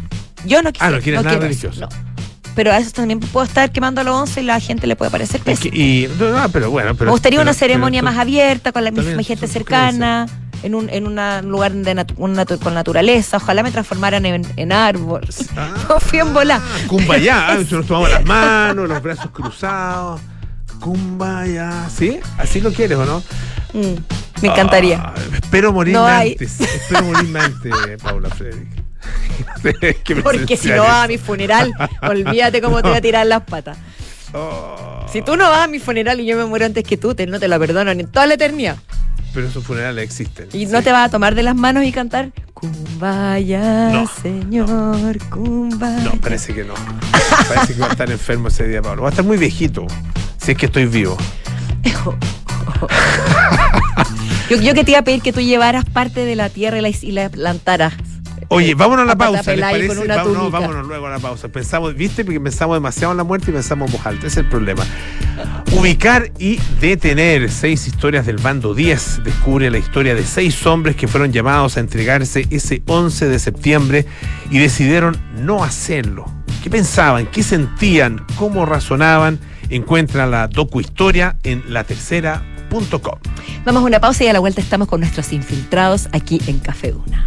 C: Yo no quisiera.
B: Ah, no quieres nada
C: quiero
B: religioso.
C: eso, no. Pero a eso también puedo estar quemando a los 11 y la gente le puede parecer pésimo.
B: y, no, no, pero bueno, pero,
C: Me gustaría
B: pero-
C: una ceremonia
B: pero
C: más abierta, con la misma gente cercana, en un, en una- un lugar de natu- un natu- con naturaleza. Ojalá me transformaran en, en árbol.
B: Ah.
C: Yo fui en bola.
B: Kumbaya, se nos tomamos las manos, los brazos cruzados. Kumbaya, ¿sí? ¿Así lo quieres o no?
C: Mm, me encantaría.
B: Ah, espero morirme
C: No
B: antes. Espero morirme antes, Paula Frederick. Que
C: Porque si no vas a mi funeral, olvídate cómo te voy a tirar las patas.
B: Oh,
C: Si tú no vas a mi funeral y yo me muero antes que tú, te, no te lo perdono ni en toda la eternidad.
B: Pero esos funerales existen.
C: Y no te vas a tomar de las manos y cantar Kumbaya,
B: No,
C: señor, Kumbaya.
B: No, parece que no. Parece que va a estar enfermo ese día, Pablo. Va a estar muy viejito. Si es que estoy vivo.
C: Yo, yo que te iba a pedir que tú llevaras parte de la tierra y la, y la plantaras.
B: Oye, vámonos a la pausa. ¿les parece? Vámonos, vámonos luego a la pausa. Pensamos, viste, porque pensamos demasiado en la muerte y pensamos en voz alta. Ese es el problema. Ubicar y detener seis historias del bando 10. Descubre la historia de seis hombres que fueron llamados a entregarse ese 11 de septiembre y decidieron no hacerlo. ¿Qué pensaban? ¿Qué sentían? ¿Cómo razonaban? Encuentra la docuhistoria en latercera.com.
C: Vamos a una pausa y a la vuelta estamos con nuestros infiltrados aquí en Café Una.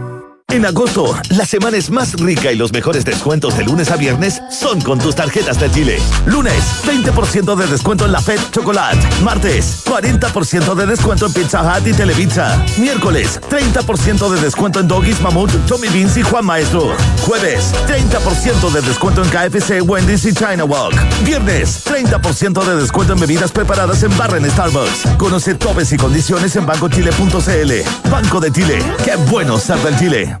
D: En agosto, la semana es más rica y los mejores descuentos de lunes a viernes son con tus tarjetas de Chile. Lunes, 20% de descuento en la Fed Chocolate. Martes, 40% de descuento en Pizza Hut y Televisa. Miércoles, 30% de descuento en Doggies, Mamut, Tommy Beans y Juan Maestro. Jueves, 30% de descuento en KFC, Wendy's y China Walk. Viernes, 30% de descuento en bebidas preparadas en barra en Starbucks. Conoce topes y condiciones en bancochile.cl. Banco de Chile, qué bueno ser del Chile.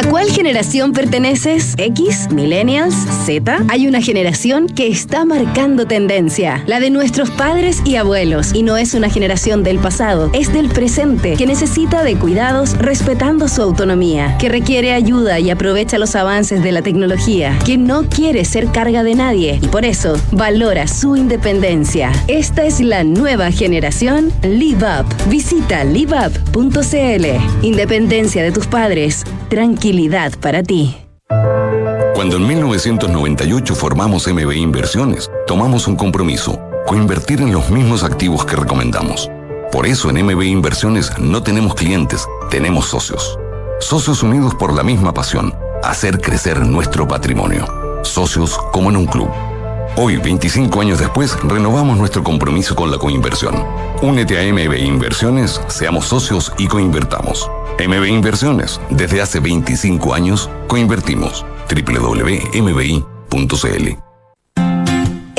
E: ¿A cuál generación perteneces? ¿X? ¿Millennials? ¿Z? Hay una generación que está marcando tendencia, la de nuestros padres y abuelos. Y no es una generación del pasado, es del presente, que necesita de cuidados respetando su autonomía, que requiere ayuda y aprovecha los avances de la tecnología, que no quiere ser carga de nadie y por eso valora su independencia. Esta es la nueva generación Live Up. Visita liveup.cl. Independencia de tus padres. Para ti.
F: Cuando en 1998 formamos MB Inversiones, tomamos un compromiso, coinvertir en los mismos activos que recomendamos. Por eso en MB Inversiones no tenemos clientes, tenemos socios. Socios unidos por la misma pasión, hacer crecer nuestro patrimonio. Socios como en un club. Hoy, 25 años después, renovamos nuestro compromiso con la coinversión. Únete a MB Inversiones, seamos socios y coinvertamos. MB Inversiones, desde hace 25 años, coinvertimos. www.mbi.cl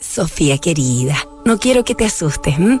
G: Sofía querida, no quiero que te asustes. ¿m?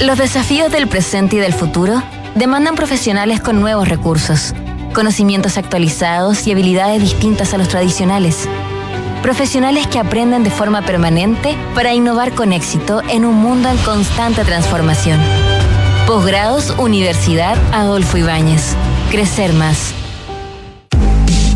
H: Los desafíos del presente y del futuro demandan profesionales con nuevos recursos, conocimientos actualizados y habilidades distintas a los tradicionales. Profesionales que aprenden de forma permanente para innovar con éxito en un mundo en constante transformación. Posgrados Universidad Adolfo Ibáñez. Crecer más.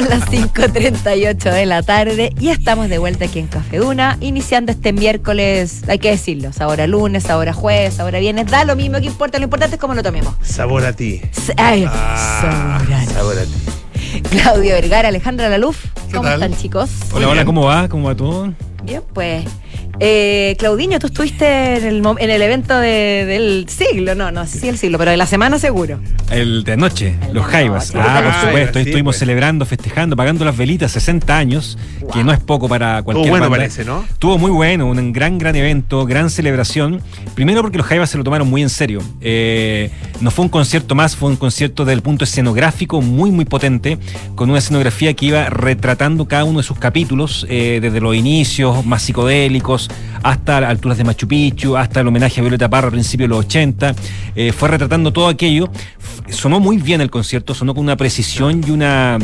C: Son las 5.38 de la tarde y estamos de vuelta aquí en Café Una, iniciando este miércoles, hay que decirlo, ahora lunes, ahora jueves, ahora viernes, da lo mismo que importa, lo importante es cómo lo tomemos.
B: Sabor a ti.
C: Ay,
B: Ah,
C: sabor a ti.
B: sabor a ti.
C: Claudio Vergara, Alejandra Laluf, ¿cómo
I: tal?
C: están chicos?
I: Hola, hola, ¿cómo va? ¿Cómo va todo?
C: Bien, pues. Eh, Claudinho, tú estuviste en el, mo- en el evento de- del siglo, no, no sé si el siglo, pero de la semana seguro.
I: El de anoche, los Jaivas.
C: noche.
I: Ah, por
C: Ah,
I: supuesto.
B: sí,
I: Estuvimos
B: pues.
I: celebrando, festejando, pagando las velitas, 60 años, que no es poco para cualquier
B: bueno
I: banda.
B: parece, ¿no?
I: Estuvo muy bueno, un gran, gran evento, gran celebración. Primero porque los Jaivas se lo tomaron muy en serio. Eh, no fue un concierto más, fue un concierto del punto escenográfico muy, muy potente, con una escenografía que iba retratando cada uno de sus capítulos, eh, desde los inicios más psicodélicos hasta las alturas de Machu Picchu, hasta el homenaje a Violeta Parra a principios de los 80. Eh, fue retratando todo aquello. Sonó muy bien el concierto, sonó con una precisión y una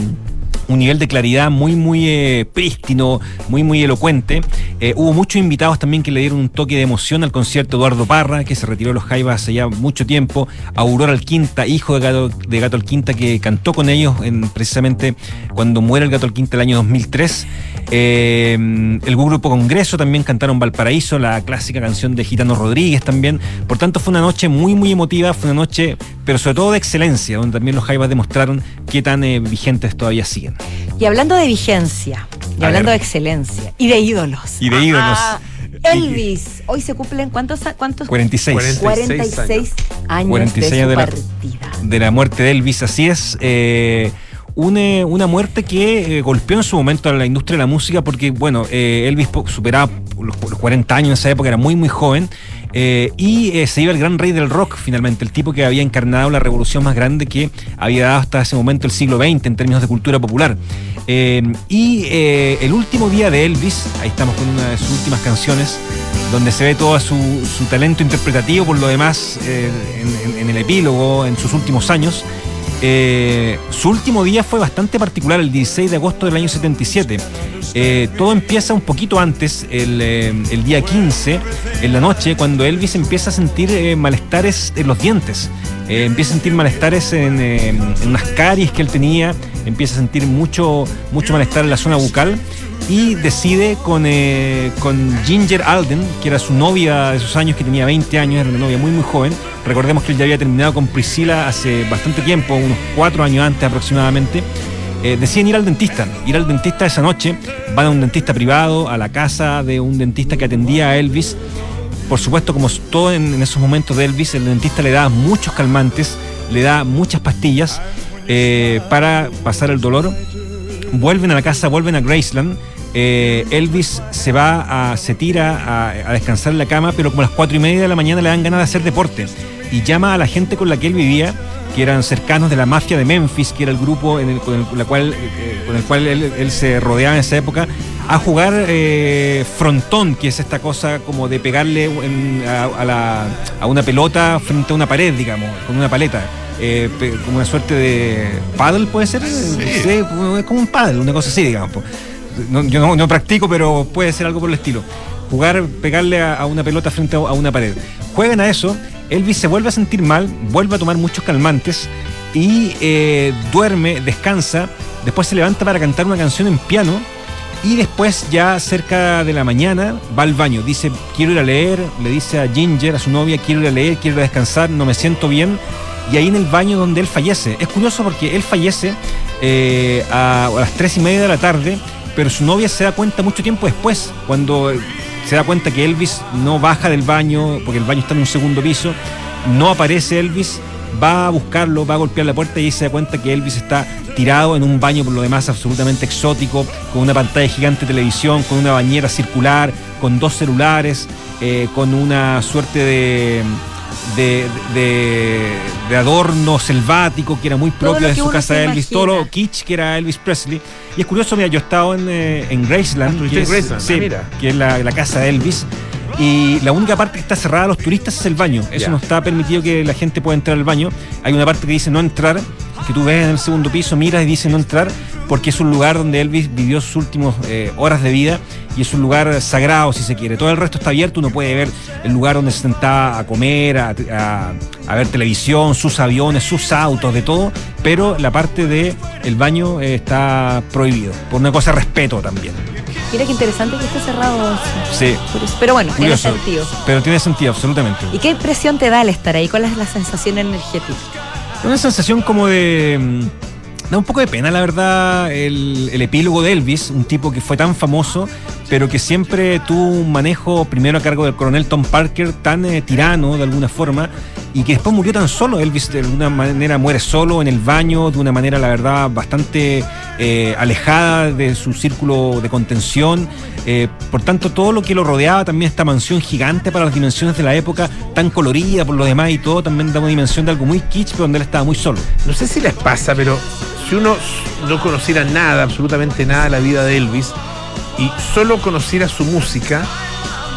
I: un nivel de claridad muy, muy eh, prístino, muy, muy elocuente. Eh, hubo muchos invitados también que le dieron un toque de emoción al concierto. Eduardo Parra, que se retiró de los Jaivas hace ya mucho tiempo. Aurora Alquinta, hijo de Gato, de Gato Alquinta, que cantó con ellos en, precisamente cuando muere el Gato Alquinta el año 2003. Eh, el grupo Congreso también cantaron Valparaíso, la clásica canción de Gitano Rodríguez también. Por tanto, fue una noche muy, muy emotiva, fue una noche, pero sobre todo de excelencia, donde también los Jaivas demostraron qué tan eh, vigentes todavía siguen.
C: Y hablando de vigencia, y
I: A
C: hablando
I: ver.
C: de excelencia, y de ídolos.
I: Y de ídolos.
C: Ah, Elvis, hoy se cumplen cuántos cuántos
I: 46.
C: 46 años
I: 46
C: de su
I: años de la-
C: partida.
I: de la muerte de Elvis, así es. eh, una, una muerte que eh, golpeó en su momento a la industria de la música porque, bueno, eh, Elvis superaba los, los 40 años en esa época, era muy, muy joven. Eh, y eh, se iba el gran rey del rock, finalmente, el tipo que había encarnado la revolución más grande que había dado hasta ese momento el siglo XX en términos de cultura popular. Eh, y el último día de Elvis, ahí estamos con una de sus últimas canciones, donde se ve todo su, su talento interpretativo, por lo demás, en el epílogo, en sus últimos años. Eh, su último día fue bastante particular, el 16 de agosto del año 77. Eh, todo empieza un poquito antes, el, eh, el día 15, en la noche, cuando Elvis empieza a sentir eh, malestares en los dientes. Eh, empieza a sentir malestares en, eh, unas caries que él tenía, empieza a sentir mucho, mucho malestar en la zona bucal. y decide con, eh, Ginger Alden, que era su novia de esos años, que tenía 20 años, era una novia muy muy joven. Recordemos que él ya había terminado con Priscila hace bastante tiempo, unos cuatro años antes aproximadamente. Eh, deciden ir al dentista, ir al dentista esa noche, van a un dentista privado, a la casa de un dentista que atendía a Elvis. Por supuesto, como todo en, esos momentos de Elvis, el dentista le da muchos calmantes, le da muchas pastillas eh, para pasar el dolor. Vuelven a la casa, vuelven a Graceland. Eh, Elvis se va a, se tira a, descansar en la cama, pero como a las cuatro y media de la mañana le dan ganas de hacer deporte y llama a la gente con la que él vivía, que eran cercanos de la mafia de Memphis, que era el grupo con, el, cual, eh, con el cual él, él se rodeaba en esa época, a jugar eh, frontón, que es esta cosa como de pegarle en- a, a la- a una pelota frente a una pared, digamos, con una paleta. Eh, como una suerte de paddle, puede ser. Sí. es como un paddle, una cosa así, digamos. No- yo no, no practico, pero puede ser algo por el estilo. Jugar, pegarle a, a una pelota frente a, a una pared. Juegan a eso, Elvis se vuelve a sentir mal, vuelve a tomar muchos calmantes y eh, duerme, descansa, después se levanta para cantar una canción en piano y después ya cerca de la mañana va al baño, dice quiero ir a leer, le dice a Ginger, a su novia, quiero ir a leer, quiero ir a descansar, no me siento bien. Y ahí en el baño donde él fallece. Es curioso porque él fallece eh, a, las tres y media de la tarde, pero su novia se da cuenta mucho tiempo después, cuando se da cuenta que Elvis no baja del baño, porque el baño está en un segundo piso, no aparece Elvis, va a buscarlo, va a golpear la puerta y se da cuenta que Elvis está tirado en un baño por lo demás absolutamente exótico, con una pantalla gigante de televisión, con una bañera circular, con dos celulares, eh, con una suerte de, de, de- de adorno selvático que era muy propio de su casa de Elvis, todo lo kitsch que era Elvis Presley. Y es curioso, mira, yo he estado en, eh, en Graceland,
B: estuviste
I: que
B: en
I: es,
B: Graceland,
I: sí,
B: ah, mira.
I: que es la, la casa de Elvis. Y la única parte que está cerrada a los turistas es el baño. Eso no está permitido que la gente pueda entrar al baño. Hay una parte que dice no entrar, que tú ves en el segundo piso, miras y dice no entrar, porque es un lugar donde Elvis vivió sus últimas eh, horas de vida y es un lugar sagrado, si se quiere. Todo el resto está abierto, uno puede ver el lugar donde se sentaba a comer, a, a- a ver televisión, sus aviones, sus autos, de todo, pero la parte del el baño eh, está prohibido, por una cosa de respeto también.
C: Mira qué interesante que esté cerrado.
I: Sí.
C: Pero bueno, tiene sentido.
I: Pero tiene sentido, absolutamente.
C: ¿Y qué impresión te da al estar ahí? ¿Cuál es la sensación energética?
I: Una sensación como de. mm, Da un poco de pena, la verdad, el, el epílogo de Elvis, un tipo que fue tan famoso, pero que siempre tuvo un manejo primero a cargo del coronel Tom Parker, tan eh, tirano de alguna forma, y que después murió tan solo. Elvis de alguna manera muere solo en el baño, de una manera, la verdad, bastante eh, alejada de su círculo de contención. Eh, por tanto, todo lo que lo rodeaba, también esta mansión gigante para las dimensiones de la época, tan colorida por lo demás y todo, también da una dimensión de algo muy kitsch, pero donde él estaba muy solo.
B: No sé si les pasa, pero si uno no conociera nada, absolutamente nada de la vida de Elvis, y solo conociera su música,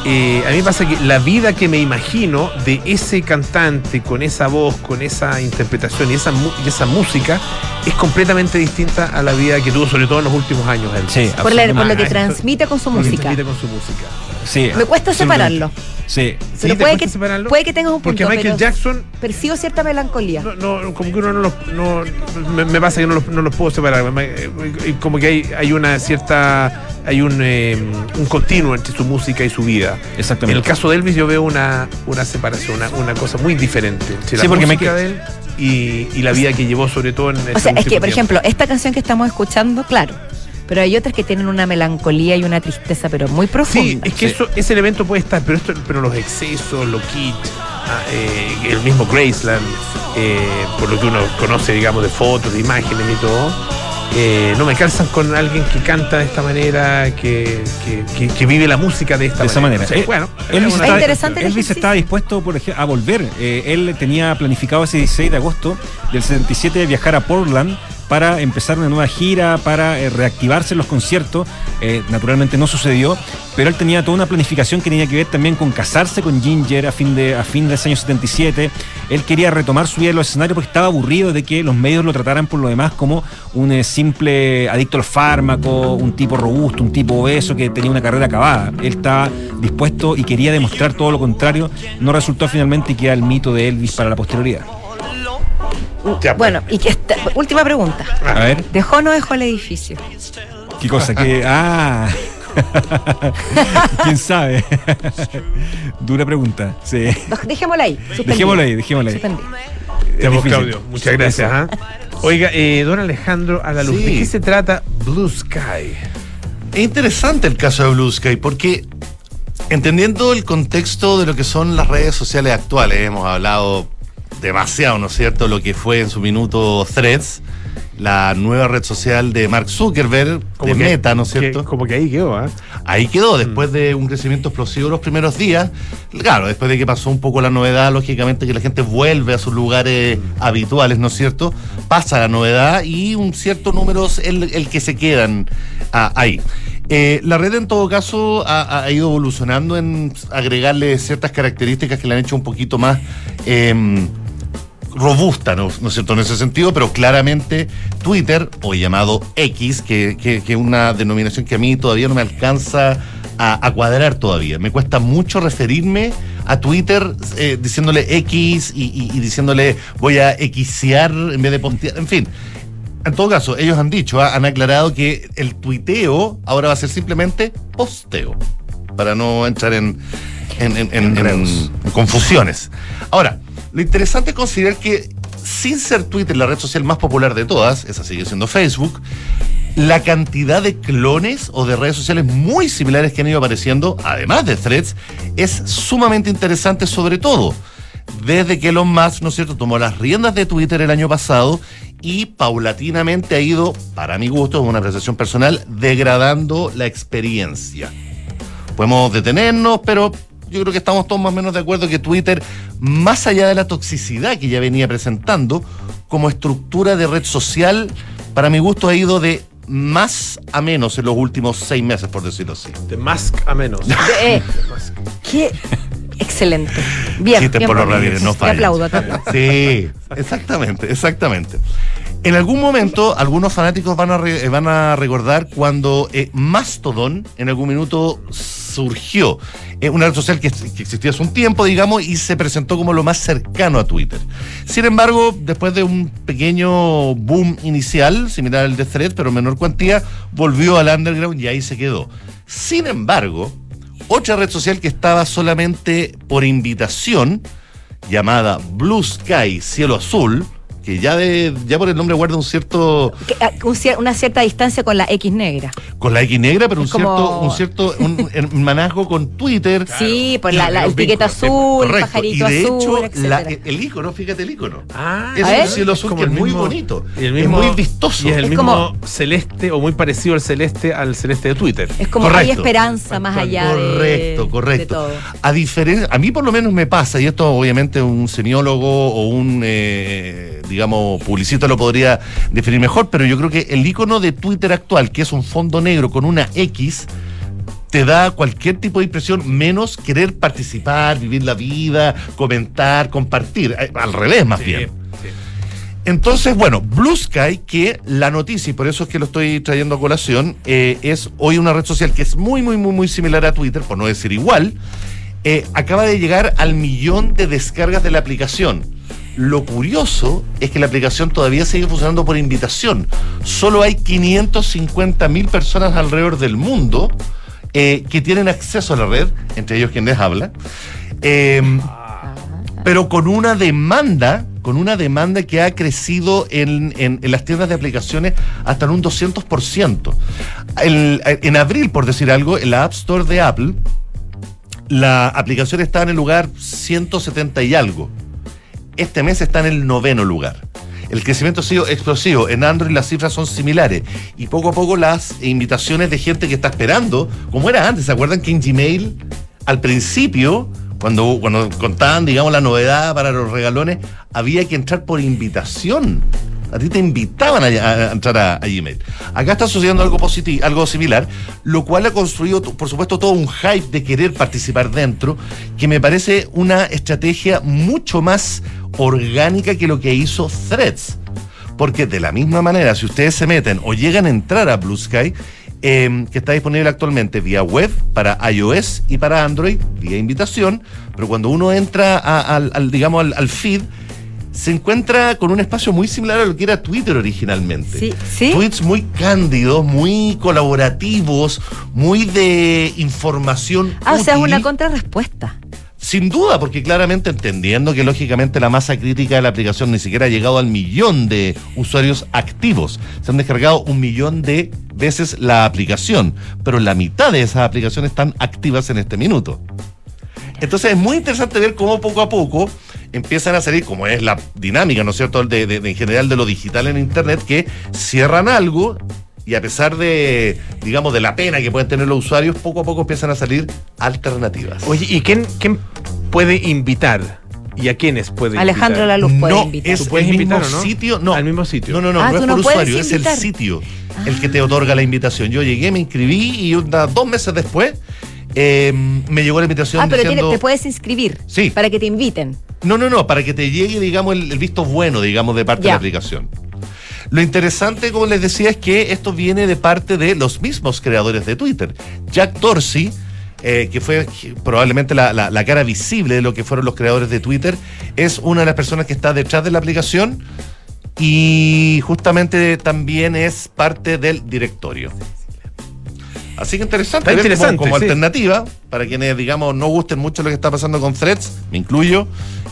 B: eh, a mí me pasa que la vida que me imagino de ese cantante, con esa voz, con esa interpretación y esa, y esa música, es completamente distinta a la vida que tuvo, sobre todo en los últimos años. Elvis.
I: Sí,
C: Por, la- por lo que transmite con su música.
B: transmite con su música.
I: Sí,
C: Me cuesta separarlo.
I: Sí.
C: Pero
B: ¿Sí te
C: puede que,
B: separarlo?
C: puede que tengas un punto.
B: Porque Michael
C: pero
B: Jackson
C: Percibo cierta melancolía.
B: no, no, como que uno no los. No, me, me pasa que no los, no los puedo separar. Como que hay, hay una cierta. Hay un, eh, un continuo entre su música y su vida.
I: Exactamente.
B: En el caso de Elvis, yo veo una, una separación, una, una cosa muy diferente entre
I: Sí,
B: la
I: porque
B: música
I: Michael-
B: de él y, y la vida que llevó, sobre todo en
C: O sea, es que, por
B: tiempo.
C: ejemplo, esta canción que estamos escuchando, claro. Pero hay otras que tienen una melancolía y una tristeza, pero muy profunda.
B: Sí, es que eso, ese elemento puede estar, pero esto, pero los excesos, lo kitsch, ah, eh, el mismo Graceland, eh, por lo que uno conoce, digamos, de fotos, de imágenes y todo, eh, no me calzan con alguien que canta de esta manera, que, que- que- que vive la música de esta
I: de esa manera.
B: O sea,
I: Eh,
B: bueno,
I: Elvis,
B: es
C: interesante el
I: Elvis estaba dispuesto por ej- a volver. Eh, él tenía planificado ese 16 de agosto del 77 viajar a Portland para empezar una nueva gira, para eh, reactivarse los conciertos. Eh, naturalmente no sucedió, pero él tenía toda una planificación que tenía que ver también con casarse con Ginger a fin de, a fin de ese año 77. Él quería retomar su vida en los escenarios porque estaba aburrido de que los medios lo trataran por lo demás como un eh, simple adicto al fármaco, un tipo robusto, un tipo obeso que tenía una carrera acabada. Él estaba dispuesto y quería demostrar todo lo contrario. No resultó finalmente y queda el mito de Elvis para la posterioridad.
B: Ya, pues.
C: Bueno, y que esta- última pregunta.
I: A ver.
C: ¿Dejó o no dejó el edificio?
I: ¿Qué cosa? ¿Qué? Ah. ¿Quién sabe? Dura pregunta. Sí.
C: Dejémosla ahí. suspendido.
I: Dejémosla ahí, dejémosla ahí. Difícil.
B: Claudio, muchas gracias. ¿ah? Oiga, eh, don Alejandro, a la luz,
J: Sí.
B: ¿de qué se trata Blue Sky?
J: Es interesante el caso de Blue Sky porque entendiendo el contexto de lo que son las redes sociales actuales, hemos hablado demasiado, ¿no es cierto?, lo que fue en su minuto Threads, la nueva red social de Mark Zuckerberg, de
B: que-
J: Meta, ¿no es
B: que-
J: cierto?
B: como que ahí quedó, ¿ah?
J: Ahí quedó, después de un crecimiento explosivo los primeros días. Claro, después de que pasó un poco la novedad, lógicamente que la gente vuelve a sus lugares habituales, ¿no es cierto? Pasa la novedad y un cierto número es el, el que se quedan ah, ahí. Eh, la red en todo caso ha, ha ido evolucionando en agregarle ciertas características que le han hecho un poquito más em, robusta, ¿no, ¿no es cierto? En ese sentido, pero claramente Twitter, o llamado X, que es una denominación que a mí todavía no me alcanza a, a cuadrar todavía. Me cuesta mucho referirme a Twitter eh, diciéndole X y, y- y diciéndole voy a Xear en vez de pontear, en fin. En todo caso, ellos han dicho, ah, han aclarado que el tuiteo ahora va a ser simplemente posteo, para no entrar en, en, en- en- en- en confusiones. Ahora, lo interesante es considerar que sin ser Twitter la red social más popular de todas, esa sigue siendo Facebook, la cantidad de clones o de redes sociales muy similares que han ido apareciendo, además de threads, es sumamente interesante sobre todo desde que Elon Musk, ¿no es cierto?, tomó las riendas de Twitter el año pasado y paulatinamente ha ido, para mi gusto, una apreciación personal, degradando la experiencia. Podemos detenernos, pero yo creo que estamos todos más o menos de acuerdo que Twitter, más allá de la toxicidad que ya venía presentando, como estructura de red social, para mi gusto ha ido de más a menos en los últimos seis meses, por decirlo así.
B: De más a menos.
C: De- eh, qué excelente. Bien. Bien
J: por los no
C: Te aplaudo, aplaudo.
J: Sí, exactamente, exactamente. En algún momento, algunos fanáticos van a, eh, van a recordar cuando eh, Mastodon en algún minuto surgió. Una red social que, que existía hace un tiempo, digamos, y se presentó como lo más cercano a Twitter. Sin embargo, después de un pequeño boom inicial, similar al de Thread, pero en menor cuantía, volvió al underground y ahí se quedó. Sin embargo, otra red social que estaba solamente por invitación, llamada Blue Sky, Cielo Azul, que ya, de, ya por el nombre guarda un cierto,
C: ah, una cierta distancia con la X negra.
J: con la X negra, pero un
C: como-
J: cierto, un cierto un hermanazgo con Twitter.
C: sí, por la, la- el piquete
J: vínculos,
C: azul, el pajarito
J: y de
C: azul,
J: hecho, la- el icono, fíjate el icono.
B: Ah,
J: es
C: a
J: un cielo azul que es muy
B: mismo-
J: bonito.
B: Y el mismo,
J: es muy vistoso.
B: Y es el
C: Es
B: mismo
C: como-
B: celeste o muy parecido al celeste al celeste de Twitter.
C: Es como hay
J: Correcto.
C: esperanza más allá de-
J: Correcto,
C: de,
J: correcto.
C: todo.
J: A diferencia, a mí por lo menos me pasa, y esto obviamente un semiólogo o un, eh, digamos, publicista lo podría definir mejor, pero yo creo que el icono de Twitter actual, que es un fondo negro con una X, te da cualquier tipo de impresión menos querer participar, vivir la vida, comentar, compartir. Eh, Al revés, más bien. Entonces, bueno, Blue Sky, que la noticia, y por eso es que lo estoy trayendo a colación, eh, es hoy una red social que es muy, muy, muy, muy similar a Twitter, por no decir igual, eh, acaba de llegar al millón de descargas de la aplicación. Lo curioso es que la aplicación todavía sigue funcionando por invitación. Solo hay 550 mil personas alrededor del mundo eh, que tienen acceso a la red, entre ellos quien les habla. Eh, pero con una demanda, con una demanda que ha crecido en, las tiendas de aplicaciones hasta en un 200%. El- en abril, por decir algo, en la App Store de Apple, la aplicación está en el lugar 170 y algo. Este mes está en el noveno lugar. El crecimiento ha sido explosivo. En Android las cifras son similares. Y poco a poco las invitaciones de gente que está esperando, como era antes, ¿se acuerdan que en Gmail al principio, cuando, cuando contaban, digamos, la novedad para los regalones, había que entrar por invitación? A ti te invitaban a, entrar a, a Gmail. Acá está sucediendo algo positivo, algo similar, lo cual ha construido, por supuesto, todo un hype de querer participar dentro, que me parece una estrategia mucho más orgánica que lo que hizo Threads. Porque de la misma manera, si ustedes se meten o llegan a entrar a Blue Sky, eh, que está disponible actualmente vía web para iOS y para Android, vía invitación, pero cuando uno entra a- al, al, digamos, al, al feed, se encuentra con un espacio muy similar a lo que era Twitter originalmente.
C: Sí, sí.
J: Tweets muy cándidos, muy colaborativos, muy de información.
C: Ah, o sea, es una contrarrespuesta.
J: Sin duda, porque claramente entendiendo que lógicamente la masa crítica de la aplicación ni siquiera ha llegado al millón de usuarios activos. Se han descargado un millón de veces la aplicación, pero la mitad de esas aplicaciones están activas en este minuto. Entonces es muy interesante ver cómo poco a poco empiezan a salir, como es la dinámica, ¿no es cierto?, de, en general de lo digital en Internet, que cierran algo y a pesar de, digamos, de la pena que pueden tener los usuarios, poco a poco empiezan a salir alternativas.
B: Oye, ¿y quién, quién puede invitar? ¿Y a quiénes puede
C: Alejandro
B: invitar?
C: Laluz puede
J: no,
C: invitar.
J: es
B: ¿Tú puedes
J: el mismo
B: invitar o no?
J: sitio, no.
B: Al mismo sitio.
J: No, no, no,
C: Ah,
J: no es por
C: no
J: usuario, es el sitio el que te otorga la invitación. Yo llegué, me inscribí y una- dos meses después eh, me llegó la invitación
C: Ah, pero
J: diciendo...
C: tiene- te puedes inscribir.
J: Sí.
C: Para que te inviten.
J: No, no, no, para que te llegue, digamos, el, el visto bueno, digamos, de parte de la aplicación. Lo interesante, como les decía, es que esto viene de parte de los mismos creadores de Twitter. Jack Dorsey, eh, que fue probablemente la, la- la cara visible de lo que fueron los creadores de Twitter, es una de las personas que está detrás de la aplicación y justamente también es parte del directorio. Así que interesante, como- como,
B: sí.
J: alternativa, para quienes, digamos, no gusten mucho lo que está pasando con Threads, me incluyo,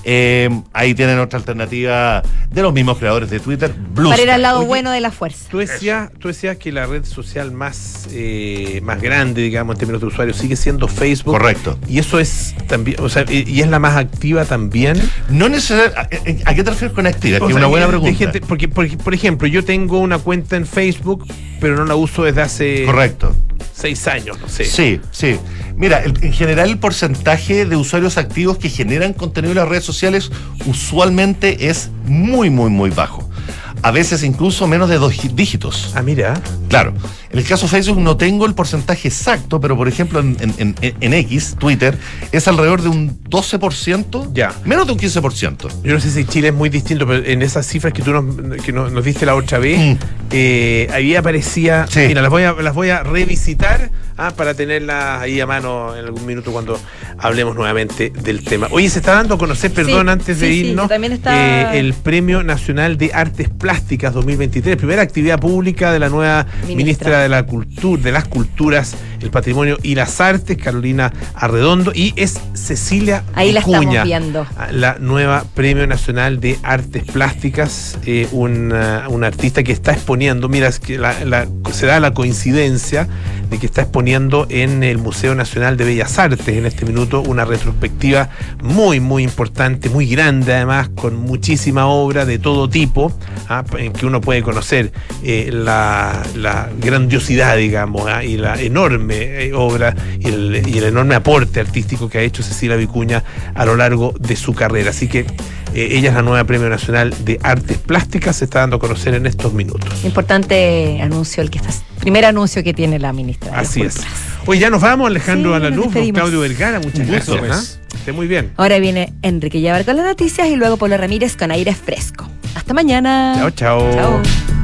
J: eh, ahí tienen otra alternativa de los mismos creadores de Twitter, Blue
C: para ir al lado
B: Oye,
C: bueno de la fuerza.
B: Tú decías, tú decías que la red social más, eh, más grande, digamos, en términos de usuarios, sigue siendo Facebook.
J: Correcto.
B: Y eso es también, o sea, y, y es la más activa también.
J: No necesariamente. ¿A, a qué te refieres con activa? Que es
B: sea,
J: una buena pregunta.
B: gente- porque, porque, por ejemplo, yo tengo una cuenta en Facebook, pero no la uso desde hace
J: Correcto.
B: seis años, no sé.
J: Sí, sí. Mira, el- en general el porcentaje de usuarios activos que generan contenido en las redes sociales usualmente es muy, muy, muy bajo. A veces incluso menos de dos gi- dígitos.
B: Ah, mira.
J: Claro. En el caso de Facebook no tengo el porcentaje exacto, pero por ejemplo en, en- en- en X, Twitter, es alrededor de un 12%.
B: Ya.
J: Menos de un 15%.
B: Yo no sé si Chile es muy distinto, pero en esas cifras que tú nos, que nos, nos diste la otra vez,
J: Mm.
B: eh, ahí aparecía.
J: Sí.
B: Mira, las voy a, las voy a revisitar ah, para tenerlas ahí a mano en algún minuto cuando hablemos nuevamente del tema. Oye, se está dando a conocer, perdón,
C: Sí,
B: antes de
C: sí, sí,
B: irnos,
C: también está-
B: eh, el Premio Nacional de Artes Plásticas 2023, primera actividad pública de la nueva
C: Ministra.
B: ministra, de la Cultura, de las Culturas, el Patrimonio y las Artes, Carolina Arredondo, y es Cecilia
C: Ahí la estamos
B: Vicuña,
C: viendo.
B: la nueva Premio Nacional de Artes Plásticas, eh, una, una artista que está exponiendo, mira, es que la- la- se da la coincidencia de que está exponiendo en el Museo Nacional de Bellas Artes en este minuto una retrospectiva muy, muy importante, muy grande además, con muchísima obra de todo tipo, ah, en que uno puede conocer eh, la, la grandiosidad, digamos, ah, y la enorme eh, obra y el, y el enorme aporte artístico que ha hecho Cecilia Vicuña a lo largo de su carrera. Así que eh, ella es la nueva Premio Nacional de Artes Plásticas, se está dando a conocer en estos minutos.
C: Importante anuncio, el que está, primer anuncio que tiene la ministra. de
B: Así es. Hoy ya nos vamos, Alejandro
C: Sí,
B: Alaluz. Claudio Vergara, muchas
I: Un gusto,
B: gracias. ¿ah? Esté muy bien.
C: Ahora viene Enrique Llevar con las noticias y luego Polo Ramírez con aire fresco. Hasta mañana.
B: Chao, chao.
C: Chao.